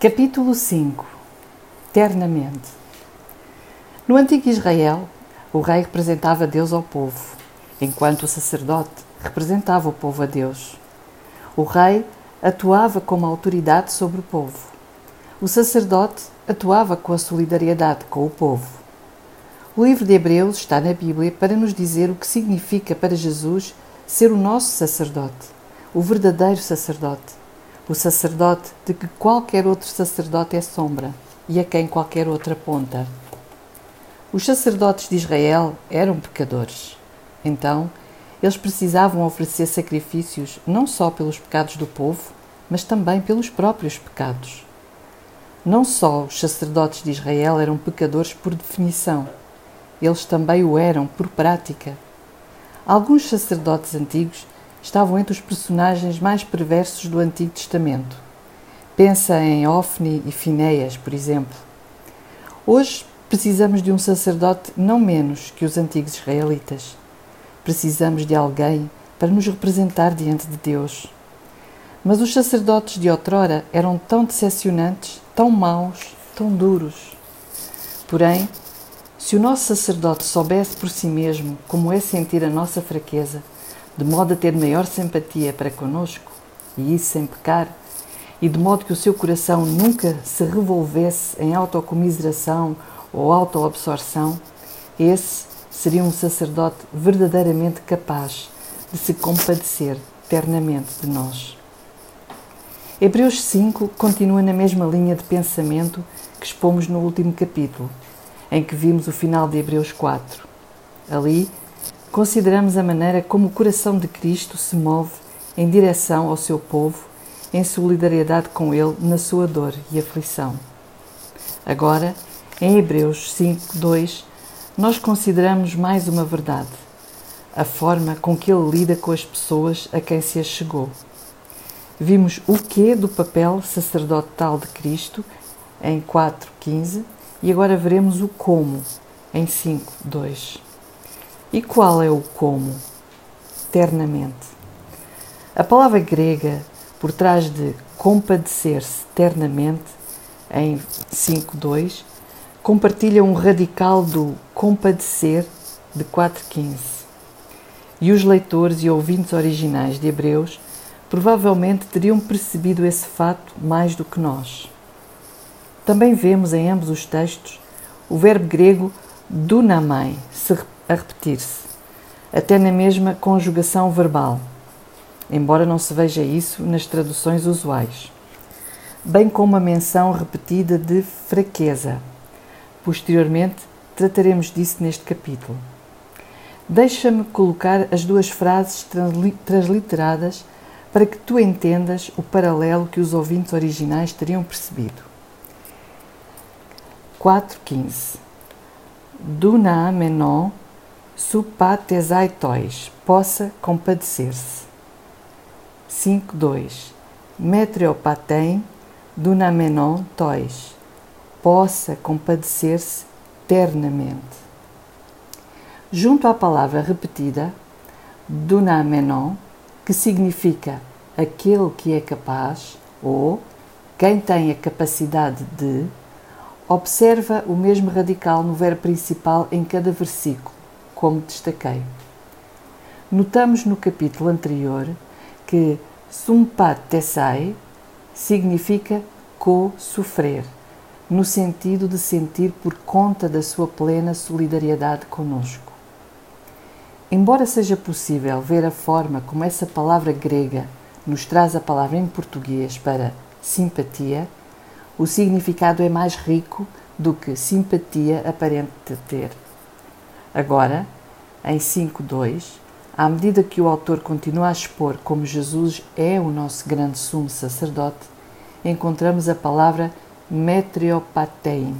Capítulo 5 Ternamente No antigo Israel, o rei representava Deus ao povo, enquanto o sacerdote representava o povo a Deus. O rei atuava como autoridade sobre o povo. O sacerdote atuava com a solidariedade com o povo. O livro de Hebreus está na Bíblia para nos dizer o que significa para Jesus ser o nosso sacerdote, o verdadeiro sacerdote o sacerdote de que qualquer outro sacerdote é sombra e a quem qualquer outra aponta. Os sacerdotes de Israel eram pecadores. Então, eles precisavam oferecer sacrifícios não só pelos pecados do povo, mas também pelos próprios pecados. Não só os sacerdotes de Israel eram pecadores por definição, eles também o eram por prática. Alguns sacerdotes antigos estavam entre os personagens mais perversos do Antigo Testamento. Pensa em Ofni e Finéias, por exemplo. Hoje precisamos de um sacerdote não menos que os antigos israelitas. Precisamos de alguém para nos representar diante de Deus. Mas os sacerdotes de outrora eram tão decepcionantes, tão maus, tão duros. Porém, se o nosso sacerdote soubesse por si mesmo como é sentir a nossa fraqueza, de modo a ter maior simpatia para conosco, e isso sem pecar, e de modo que o seu coração nunca se revolvesse em autocomiseração ou autoabsorção, esse seria um sacerdote verdadeiramente capaz de se compadecer ternamente de nós. Hebreus 5 continua na mesma linha de pensamento que expomos no último capítulo, em que vimos o final de Hebreus 4. Ali, consideramos a maneira como o coração de Cristo se move em direção ao seu povo, em solidariedade com ele na sua dor e aflição. Agora, em Hebreus 5, 2, nós consideramos mais uma verdade: a forma com que ele lida com as pessoas a quem se achegou. Vimos o que do papel sacerdotal de Cristo em 4.15 e agora veremos o como em 5.2. E qual é o como? Ternamente. A palavra grega por trás de compadecer-se ternamente, em 5.2, compartilha um radical do compadecer de 4.15. E os leitores e ouvintes originais de Hebreus provavelmente teriam percebido esse fato mais do que nós. Também vemos em ambos os textos o verbo grego dunamai se a repetir-se, até na mesma conjugação verbal, embora não se veja isso nas traduções usuais, bem como a menção repetida de fraqueza. Posteriormente, trataremos disso neste capítulo. Deixa-me colocar as duas frases transliteradas para que tu entendas o paralelo que os ouvintes originais teriam percebido. 4.15 Duna menon supatesai tois, possa compadecer-se. 5.2 Metriopatem dunamenon tois, possa compadecer-se ternamente. Junto à palavra repetida, dunamenon, que significa aquele que é capaz ou quem tem a capacidade de, observa o mesmo radical no verbo principal em cada versículo como destaquei. Notamos no capítulo anterior que sumpat tessai significa co-sofrer, no sentido de sentir por conta da sua plena solidariedade conosco. Embora seja possível ver a forma como essa palavra grega nos traz a palavra em português para simpatia, o significado é mais rico do que simpatia aparente ter. Agora, em 5.2, à medida que o autor continua a expor como Jesus é o nosso grande sumo sacerdote, encontramos a palavra metriopatein.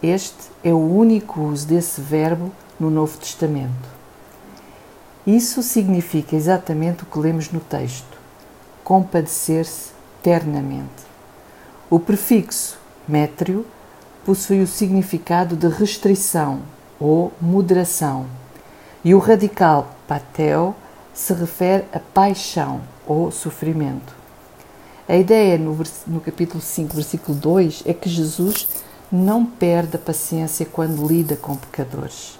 Este é o único uso desse verbo no Novo Testamento. Isso significa exatamente o que lemos no texto: compadecer-se ternamente. O prefixo metrio possui o significado de restrição ou moderação, e o radical pateo se refere a paixão ou sofrimento. A ideia no, no capítulo 5, versículo 2 é que Jesus não perde a paciência quando lida com pecadores.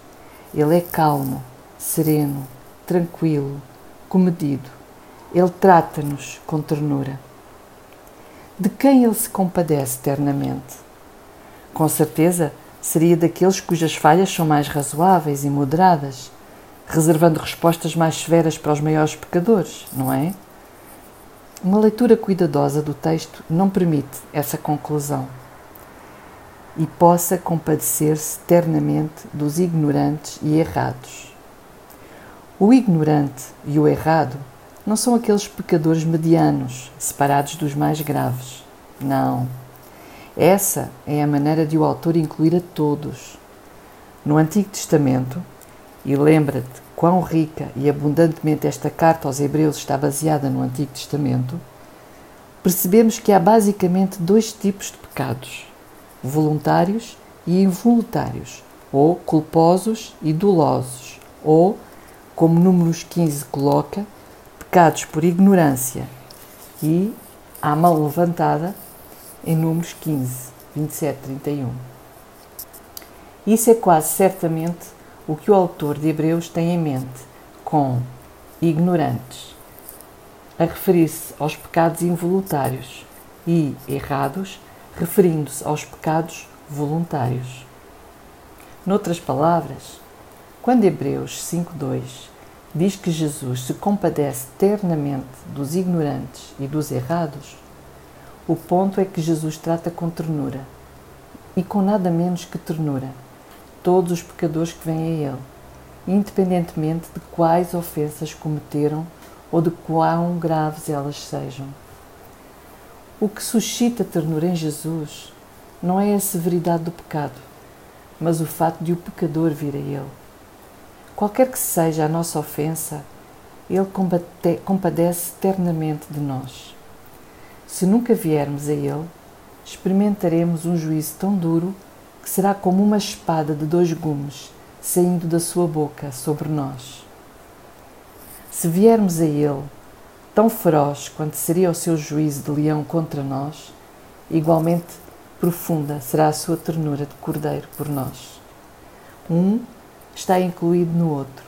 Ele é calmo, sereno, tranquilo, comedido. Ele trata-nos com ternura. De quem ele se compadece eternamente? Com certeza seria daqueles cujas falhas são mais razoáveis e moderadas, reservando respostas mais severas para os maiores pecadores, não é? Uma leitura cuidadosa do texto não permite essa conclusão e possa compadecer-se ternamente dos ignorantes e errados. O ignorante e o errado não são aqueles pecadores medianos, separados dos mais graves. Não. Essa é a maneira de o autor incluir a todos. No Antigo Testamento, e lembra-te quão rica e abundantemente esta carta aos Hebreus está baseada no Antigo Testamento, percebemos que há basicamente dois tipos de pecados: voluntários e involuntários, ou culposos e dolosos, ou, como Números 15 coloca, pecados por ignorância e à mão levantada em Números 15, 27, 31. Isso é quase certamente o que o autor de Hebreus tem em mente com ignorantes, a referir-se aos pecados involuntários e errados, referindo-se aos pecados voluntários. Noutras palavras, quando Hebreus 5:2 diz que Jesus se compadece ternamente dos ignorantes e dos errados, o ponto é que Jesus trata com ternura e com nada menos que ternura todos os pecadores que vêm a Ele, independentemente de quais ofensas cometeram ou de quão graves elas sejam. O que suscita ternura em Jesus não é a severidade do pecado, mas o fato de o pecador vir a Ele. Qualquer que seja a nossa ofensa, Ele compadece eternamente de nós. Se nunca viermos a Ele, experimentaremos um juízo tão duro que será como uma espada de dois gumes saindo da sua boca sobre nós. Se viermos a Ele, tão feroz quanto seria o seu juízo de leão contra nós, igualmente profunda será a sua ternura de cordeiro por nós. Um está incluído no outro.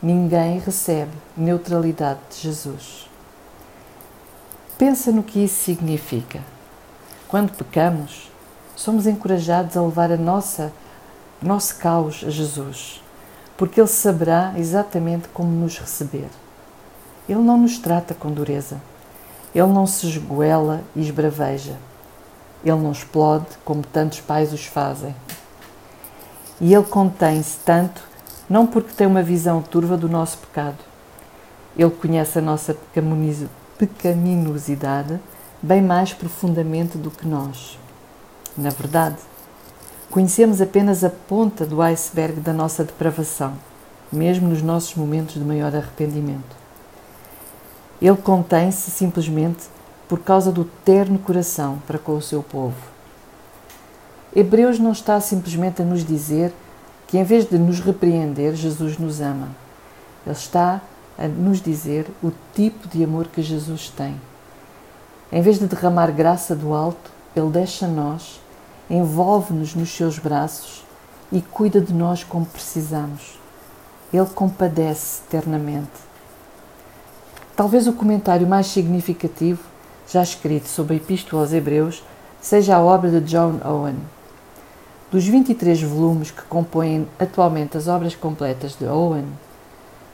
Ninguém recebe neutralidade de Jesus. Pensa no que isso significa. Quando pecamos, somos encorajados a levar a nossa nosso caos a Jesus, porque Ele saberá exatamente como nos receber. Ele não nos trata com dureza, Ele não se esgoela e esbraveja, Ele não explode como tantos pais os fazem. E Ele contém-se tanto não porque tem uma visão turva do nosso pecado. Ele conhece a nossa pecaminosidade bem mais profundamente do que nós. Na verdade, conhecemos apenas a ponta do iceberg da nossa depravação, mesmo nos nossos momentos de maior arrependimento. Ele contém-se simplesmente por causa do terno coração para com o seu povo. Hebreus não está simplesmente a nos dizer que, em vez de nos repreender, Jesus nos ama. Ele está a nos dizer o tipo de amor que Jesus tem. Em vez de derramar graça do alto, ele deixa nós envolve-nos nos seus braços e cuida de nós como precisamos. Ele compadece eternamente. Talvez o comentário mais significativo já escrito sobre a Epístola aos Hebreus seja a obra de John Owen. Dos 23 volumes que compõem atualmente as obras completas de Owen,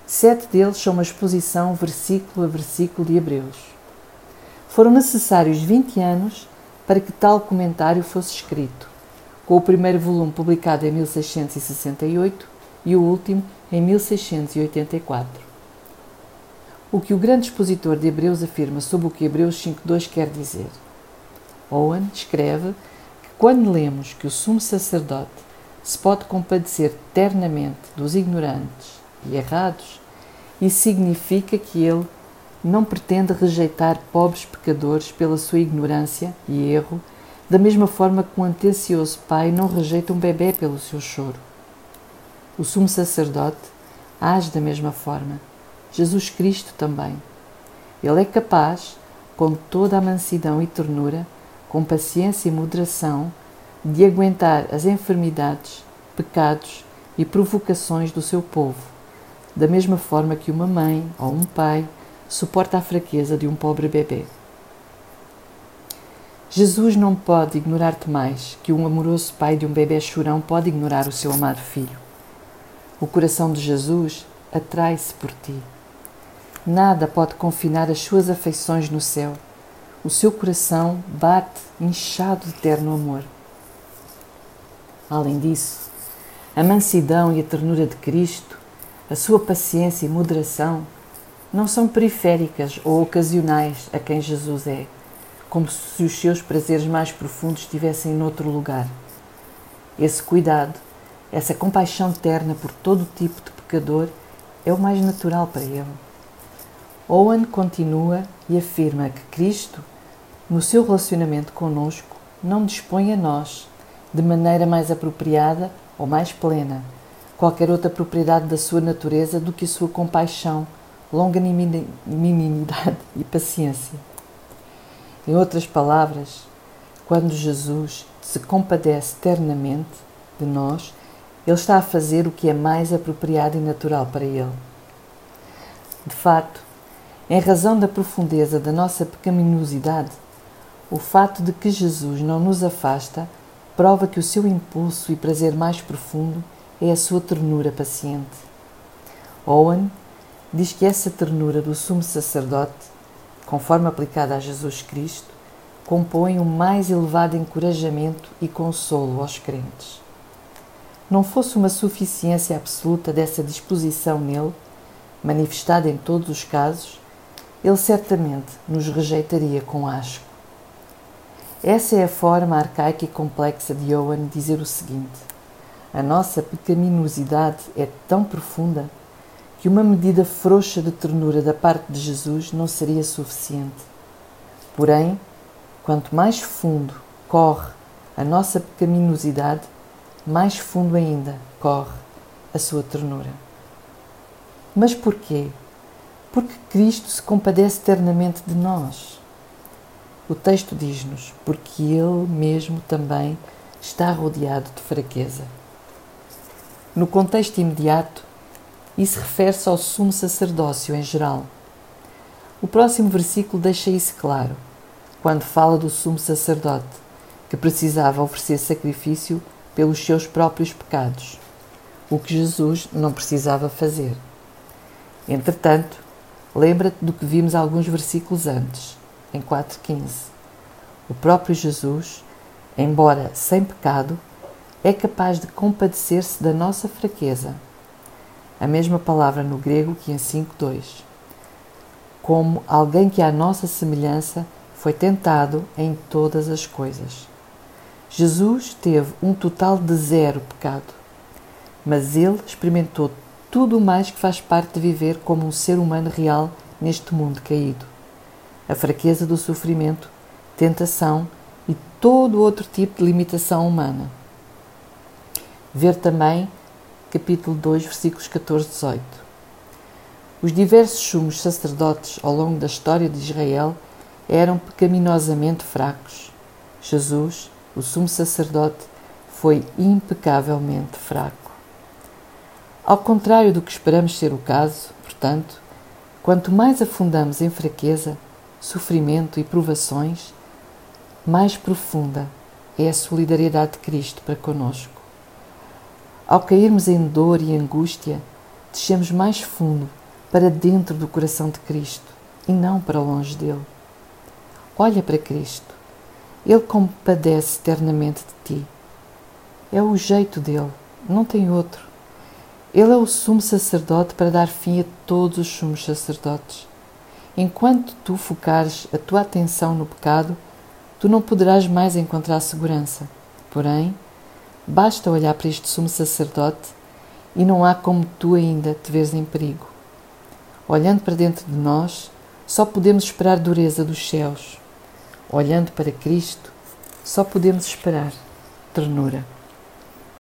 sete deles são uma exposição versículo a versículo de Hebreus. Foram necessários 20 anos para que tal comentário fosse escrito, com o primeiro volume publicado em 1668 e o último em 1684. O que o grande expositor de Hebreus afirma sobre o que Hebreus 5.2 quer dizer? Owen escreve que quando lemos que o sumo sacerdote se pode compadecer ternamente dos ignorantes e errados, isso significa que ele não pretende rejeitar pobres pecadores pela sua ignorância e erro, da mesma forma que um atencioso pai não rejeita um bebê pelo seu choro. O sumo sacerdote age da mesma forma. Jesus Cristo também. Ele é capaz, com toda a mansidão e ternura, com paciência e moderação, de aguentar as enfermidades, pecados e provocações do seu povo, da mesma forma que uma mãe ou um pai suporta a fraqueza de um pobre bebê. Jesus não pode ignorar-te mais que um amoroso pai de um bebê chorão pode ignorar o seu amado filho. O coração de Jesus atrai-se por ti. Nada pode confinar as suas afeições no céu. O seu coração bate inchado de terno amor. Além disso, a mansidão e a ternura de Cristo, a sua paciência e moderação, não são periféricas ou ocasionais a quem Jesus é, como se os seus prazeres mais profundos estivessem noutro lugar. Esse cuidado, essa compaixão terna por todo tipo de pecador é o mais natural para ele. Owen continua e afirma que Cristo, no seu relacionamento conosco, não dispõe a nós, de maneira mais apropriada ou mais plena, qualquer outra propriedade da sua natureza do que a sua compaixão, longanimidade e paciência. Em outras palavras, quando Jesus se compadece ternamente de nós, ele está a fazer o que é mais apropriado e natural para ele. De fato, em razão da profundeza da nossa pecaminosidade, o fato de que Jesus não nos afasta prova que o seu impulso e prazer mais profundo é a sua ternura paciente. Owen diz que essa ternura do sumo sacerdote, conforme aplicada a Jesus Cristo, compõe o mais elevado encorajamento e consolo aos crentes não fosse uma suficiência absoluta dessa disposição nele, manifestada em todos os casos, ele certamente nos rejeitaria com asco. Essa é a forma arcaica e complexa de Owen dizer o seguinte: a nossa pecaminosidade é tão profunda que uma medida frouxa de ternura da parte de Jesus não seria suficiente. Porém, quanto mais fundo corre a nossa pecaminosidade, mais fundo ainda corre a sua ternura. Mas porquê? Porque Cristo se compadece eternamente de nós. O texto diz-nos: porque Ele mesmo também está rodeado de fraqueza. No contexto imediato, isso refere-se ao sumo sacerdócio em geral. O próximo versículo deixa isso claro, quando fala do sumo sacerdote, que precisava oferecer sacrifício pelos seus próprios pecados, o que Jesus não precisava fazer. Entretanto, lembra-te do que vimos alguns versículos antes, em 4,15. O próprio Jesus, embora sem pecado, é capaz de compadecer-se da nossa fraqueza. A mesma palavra no grego que em 5,2. Como alguém que, à nossa semelhança, foi tentado em todas as coisas Jesus teve um total de zero pecado, mas ele experimentou tudo o mais que faz parte de viver como um ser humano real neste mundo caído. A fraqueza do sofrimento, tentação e todo outro tipo de limitação humana. Ver também capítulo 2, versículos 14 e 18. Os diversos sumos sacerdotes ao longo da história de Israel eram pecaminosamente fracos. Jesus, o sumo sacerdote foi impecavelmente fraco. Ao contrário do que esperamos ser o caso, portanto, quanto mais afundamos em fraqueza, sofrimento e provações, mais profunda é a solidariedade de Cristo para conosco. Ao cairmos em dor e angústia, descemos mais fundo para dentro do coração de Cristo e não para longe dele. Olha para Cristo ele compadece eternamente de ti. É o jeito dele, não tem outro. Ele é o sumo sacerdote para dar fim a todos os sumos sacerdotes. Enquanto tu focares a tua atenção no pecado, tu não poderás mais encontrar segurança. Porém, basta olhar para este sumo sacerdote e não há como tu ainda te veres em perigo. Olhando para dentro de nós, só podemos esperar dureza dos céus olhando para Cristo, só podemos esperar ternura.